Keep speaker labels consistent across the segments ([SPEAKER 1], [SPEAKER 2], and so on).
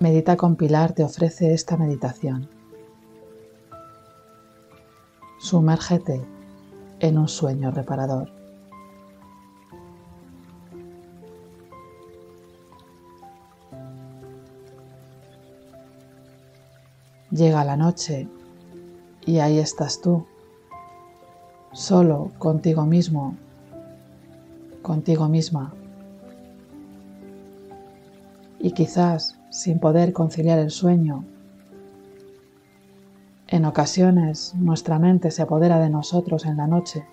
[SPEAKER 1] Medita con Pilar te ofrece esta meditación. Sumérgete en un sueño reparador. Llega la noche y ahí estás tú, solo contigo mismo, contigo misma. Y quizás sin poder conciliar el sueño. En ocasiones nuestra mente se apodera de nosotros en la noche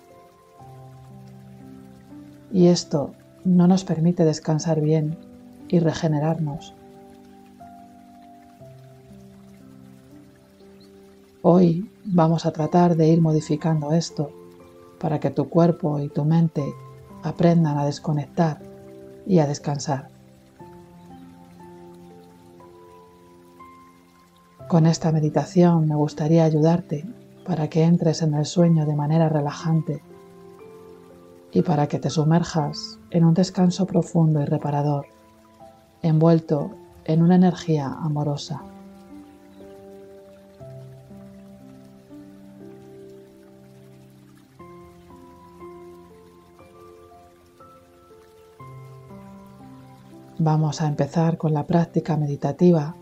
[SPEAKER 1] y esto no nos permite descansar bien y regenerarnos. Hoy vamos a tratar de ir modificando esto para que tu cuerpo y tu mente aprendan a desconectar y a descansar. Con esta meditación me gustaría ayudarte para que entres en el sueño de manera relajante y para que te sumerjas en un descanso profundo y reparador, envuelto en una energía amorosa. Vamos a empezar con la práctica meditativa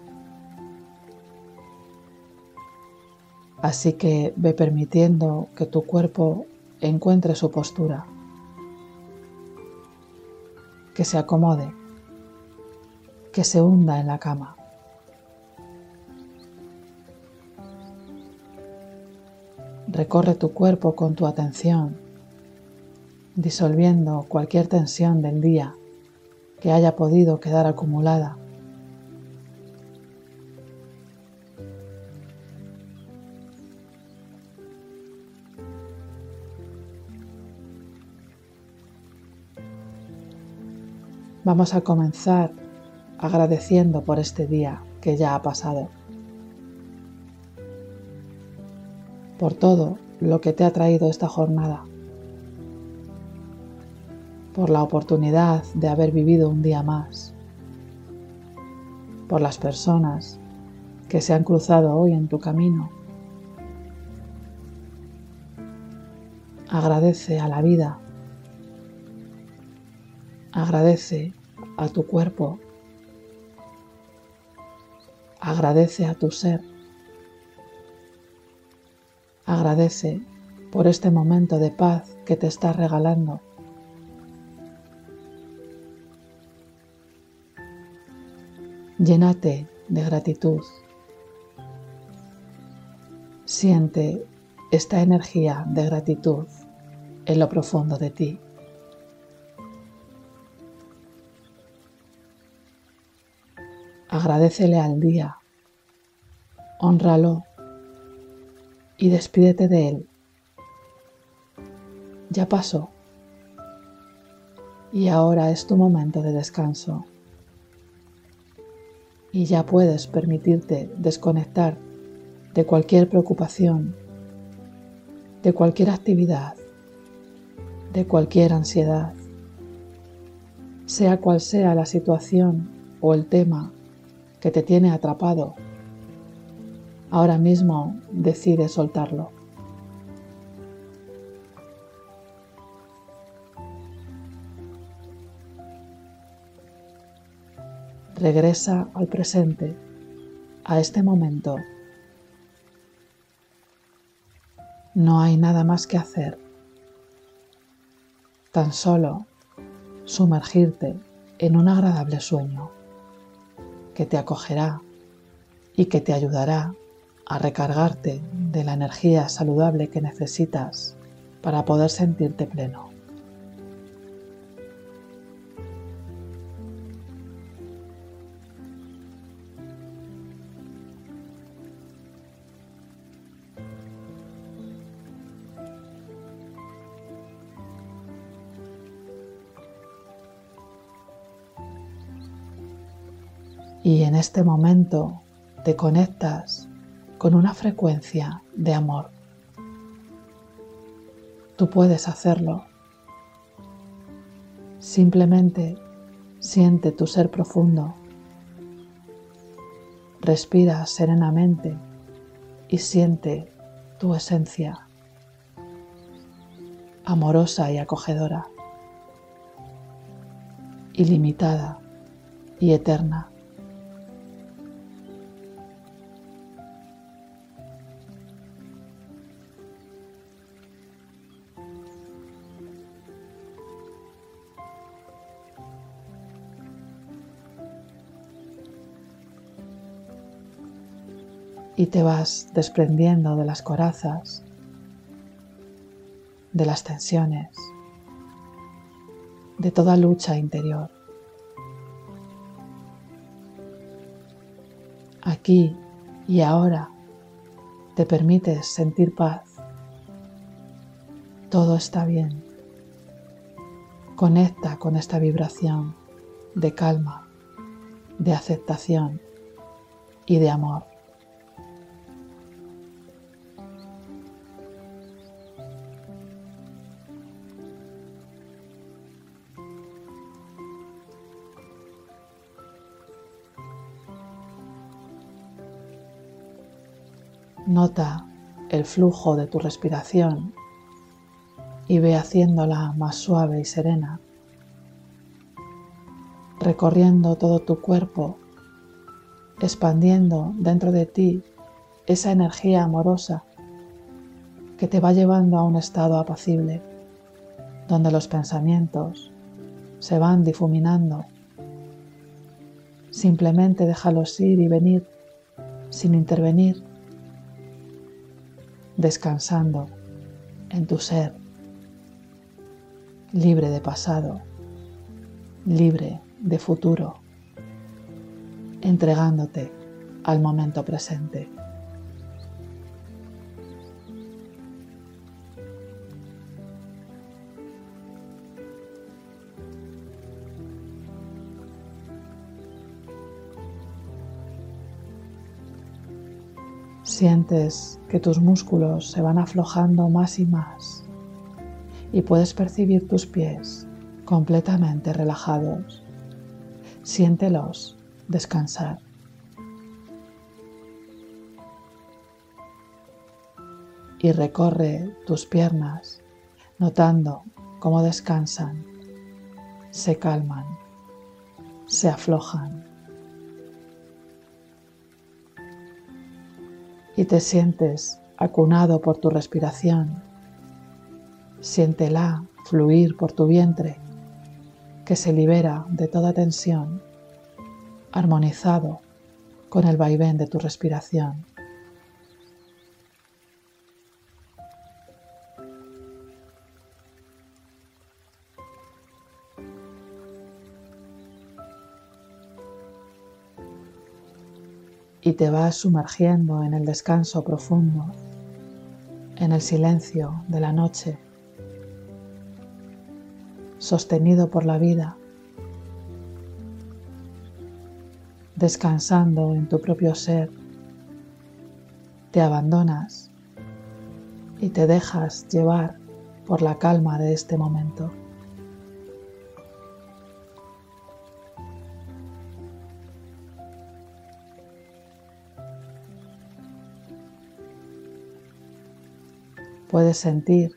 [SPEAKER 1] Así que ve permitiendo que tu cuerpo encuentre su postura, que se acomode, que se hunda en la cama. Recorre tu cuerpo con tu atención, disolviendo cualquier tensión del día que haya podido quedar acumulada Vamos a comenzar agradeciendo por este día que ya ha pasado, por todo lo que te ha traído esta jornada, por la oportunidad de haber vivido un día más, por las personas que se han cruzado hoy en tu camino. Agradece a la vida Agradece a tu cuerpo. Agradece a tu ser. Agradece por este momento de paz que te está regalando. Llénate de gratitud. Siente esta energía de gratitud en lo profundo de ti. Agradecele al día, honralo y despídete de él. Ya pasó y ahora es tu momento de descanso. Y ya puedes permitirte desconectar de cualquier preocupación, de cualquier actividad, de cualquier ansiedad, sea cual sea la situación o el tema que te tiene atrapado. Ahora mismo decide soltarlo. Regresa al presente, a este momento. No hay nada más que hacer. Tan solo sumergirte en un agradable sueño que te acogerá y que te ayudará a recargarte de la energía saludable que necesitas para poder sentirte pleno. Y en este momento te conectas con una frecuencia de amor. Tú puedes hacerlo. Simplemente Siente tu ser profundo. Respira serenamente y siente tu esencia amorosa y acogedora, ilimitada y eterna. Y te vas desprendiendo de las corazas, de las tensiones, de toda lucha interior. Aquí y ahora te permites sentir paz. Todo está bien. Conecta con esta vibración de calma, de aceptación y de amor. Nota el flujo de tu respiración y ve haciéndola más suave y serena, recorriendo todo tu cuerpo, expandiendo dentro de ti esa energía amorosa que te va llevando a un estado apacible, donde los pensamientos se van difuminando. Simplemente déjalos ir y venir sin intervenir descansando en tu ser, libre de pasado, libre de futuro, entregándote al momento presente. Sientes que tus músculos se van aflojando más y más y puedes percibir tus pies completamente relajados. Siéntelos descansar. Y recorre tus piernas notando cómo descansan, se calman, se aflojan. Y te sientes acunado por tu respiración. Siéntela fluir por tu vientre, que se libera de toda tensión, armonizado con el vaivén de tu respiración. Y te vas sumergiendo en el descanso profundo, en el silencio de la noche, sostenido por la vida, descansando en tu propio ser, te abandonas y te dejas llevar por la calma de este momento. Puedes sentir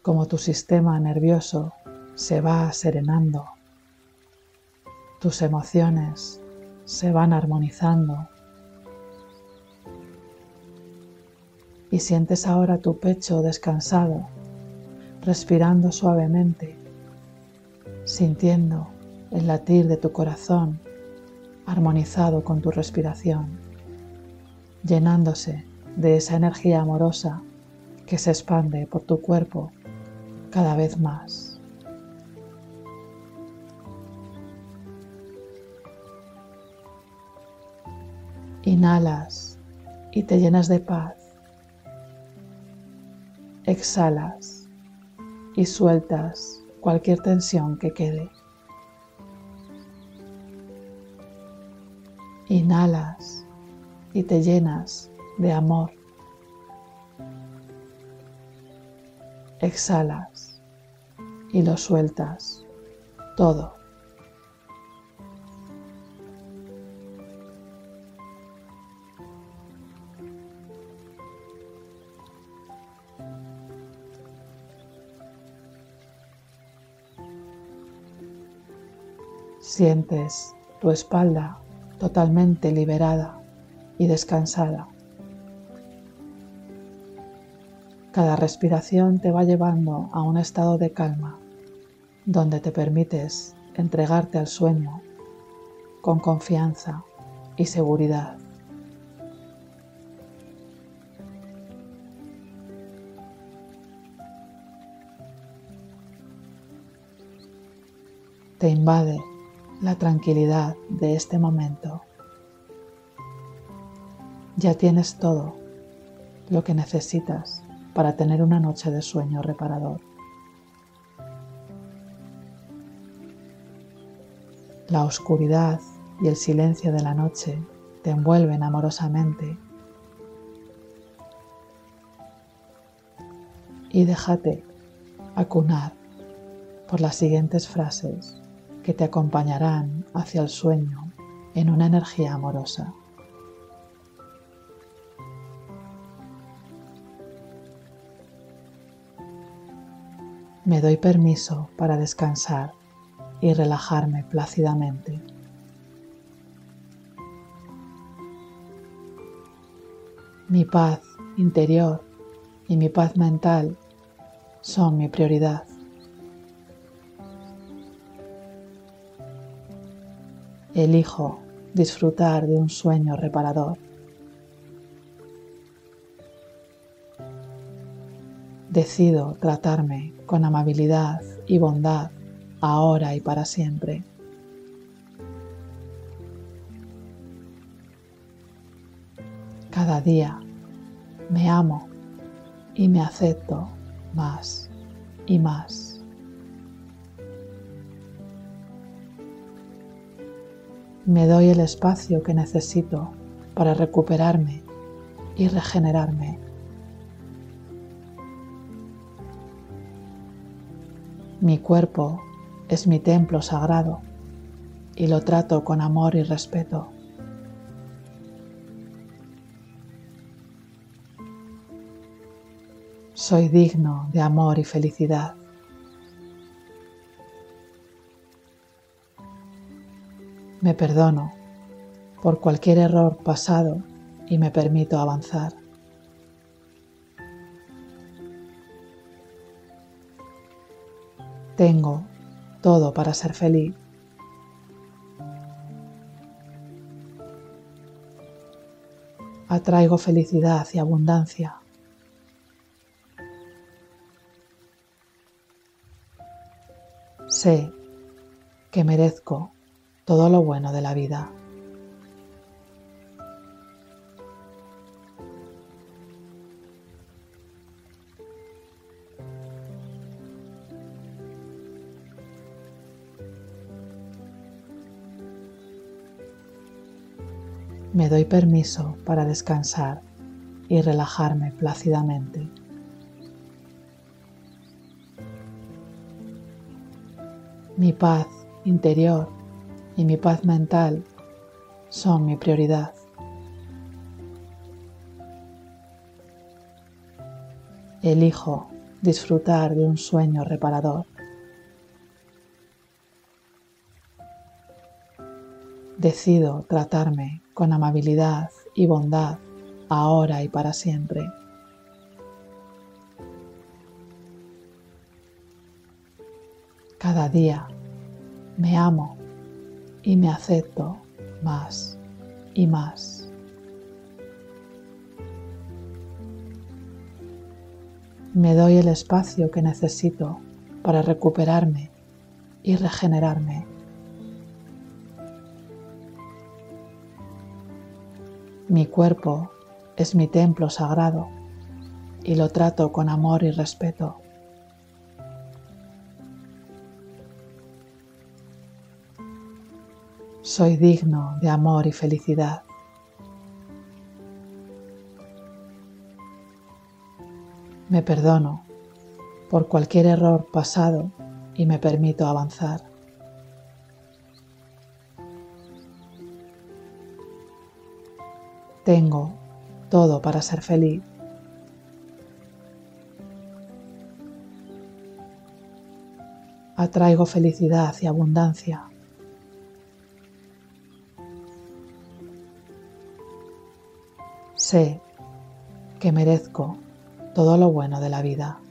[SPEAKER 1] como tu sistema nervioso se va serenando, tus emociones se van armonizando. Y sientes ahora tu pecho descansado, respirando suavemente, sintiendo el latir de tu corazón armonizado con tu respiración, llenándose de esa energía amorosa que se expande por tu cuerpo cada vez más. Inhalas y te llenas de paz. Exhalas y sueltas cualquier tensión que quede. Inhalas y te llenas de amor. exhalas y lo sueltas todo. Sientes tu espalda totalmente liberada y descansada. Cada respiración te va llevando a un estado de calma donde te permites entregarte al sueño con confianza y seguridad. Te invade la tranquilidad de este momento. Ya tienes todo lo que necesitas para tener una noche de sueño reparador. La oscuridad y el silencio de la noche te envuelven amorosamente y déjate acunar por las siguientes frases que te acompañarán hacia el sueño en una energía amorosa. Me doy permiso para descansar y relajarme plácidamente. Mi paz interior y mi paz mental son mi prioridad. Elijo disfrutar de un sueño reparador. Decido tratarme con amabilidad y bondad ahora y para siempre. Cada día me amo y me acepto más y más. me doy el espacio que necesito para recuperarme y regenerarme. Mi cuerpo es mi templo sagrado y lo trato con amor y respeto. Soy digno de amor y felicidad. Me perdono por cualquier error pasado y me permito avanzar. Tengo todo para ser feliz. Atraigo felicidad y abundancia. Sé que merezco todo lo bueno de la vida. Me doy permiso para descansar y relajarme plácidamente. Mi paz interior y mi paz mental son mi prioridad. Elijo disfrutar de un sueño reparador. Decido tratarme con amabilidad y bondad ahora y para siempre. Cada día me amo y me acepto más y más. Me doy el espacio que necesito para recuperarme y regenerarme. Mi cuerpo es mi templo sagrado y lo trato con amor y respeto. Soy digno de amor y felicidad. Me perdono por cualquier error pasado y me permito avanzar. Tengo todo para ser feliz. Atraigo felicidad y abundancia. Sé que merezco todo lo bueno de la vida.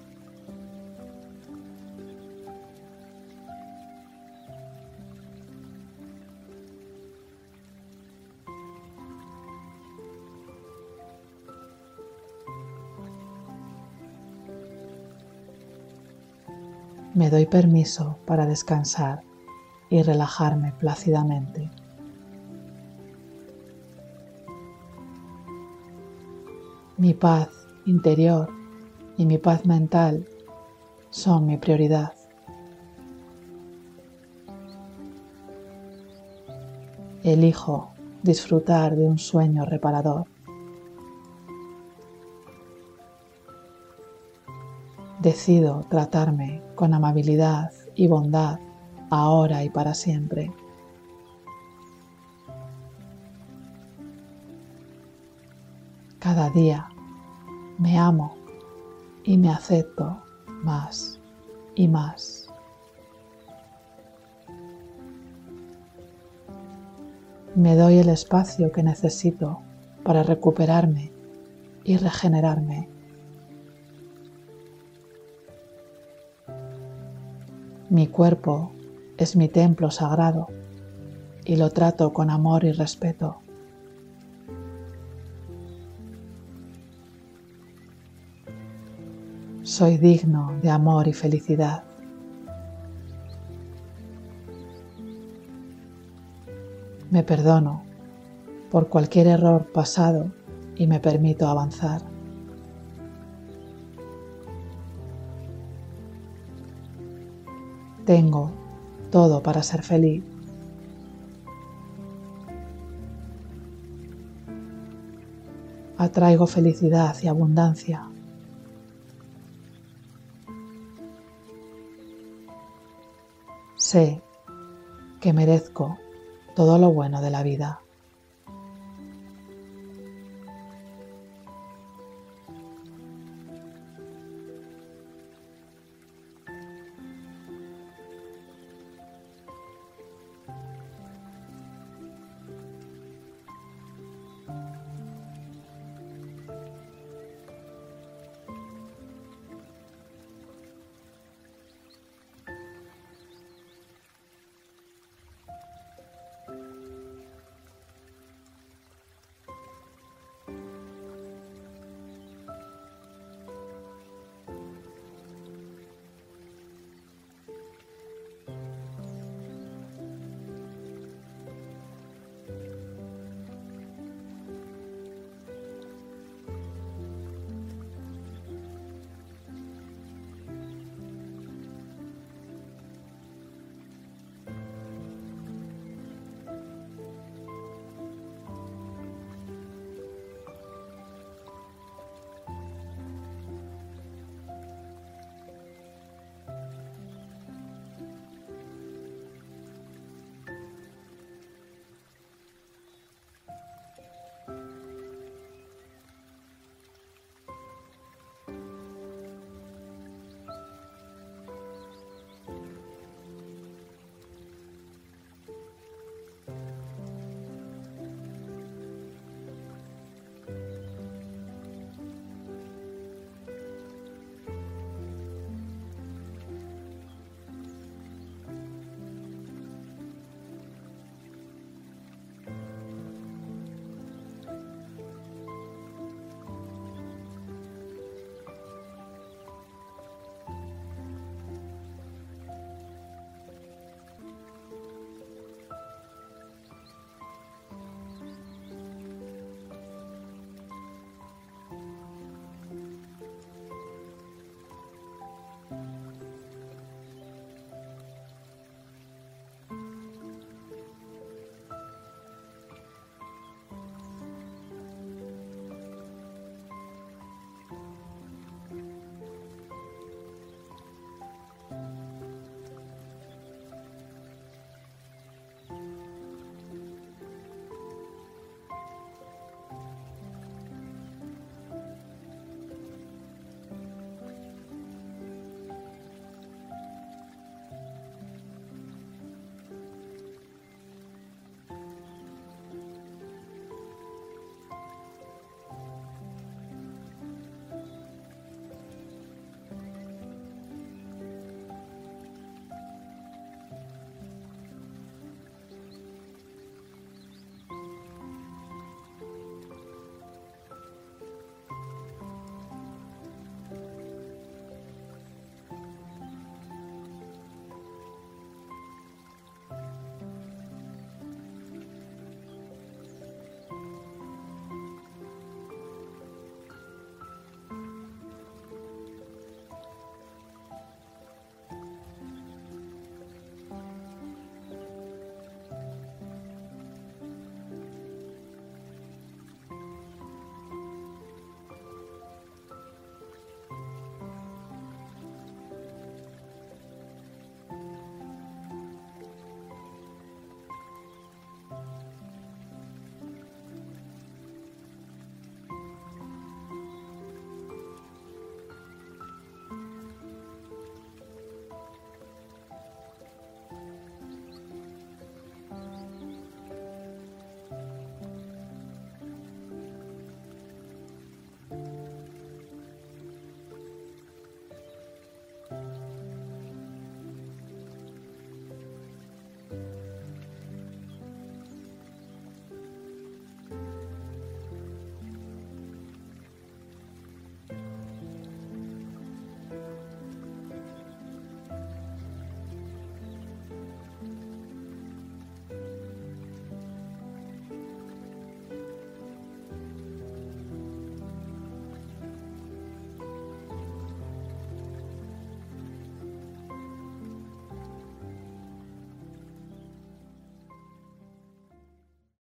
[SPEAKER 1] Doy permiso para descansar y relajarme plácidamente. Mi paz interior y mi paz mental son mi prioridad. Elijo disfrutar de un sueño reparador. Decido tratarme con amabilidad y bondad ahora y para siempre. Cada día me amo y me acepto más y más. Me doy el espacio que necesito para recuperarme y regenerarme. Mi cuerpo es mi templo sagrado y lo trato con amor y respeto. Soy digno de amor y felicidad. Me perdono por cualquier error pasado y me permito avanzar. Tengo todo para ser feliz. Atraigo felicidad y abundancia. Sé que merezco todo lo bueno de la vida.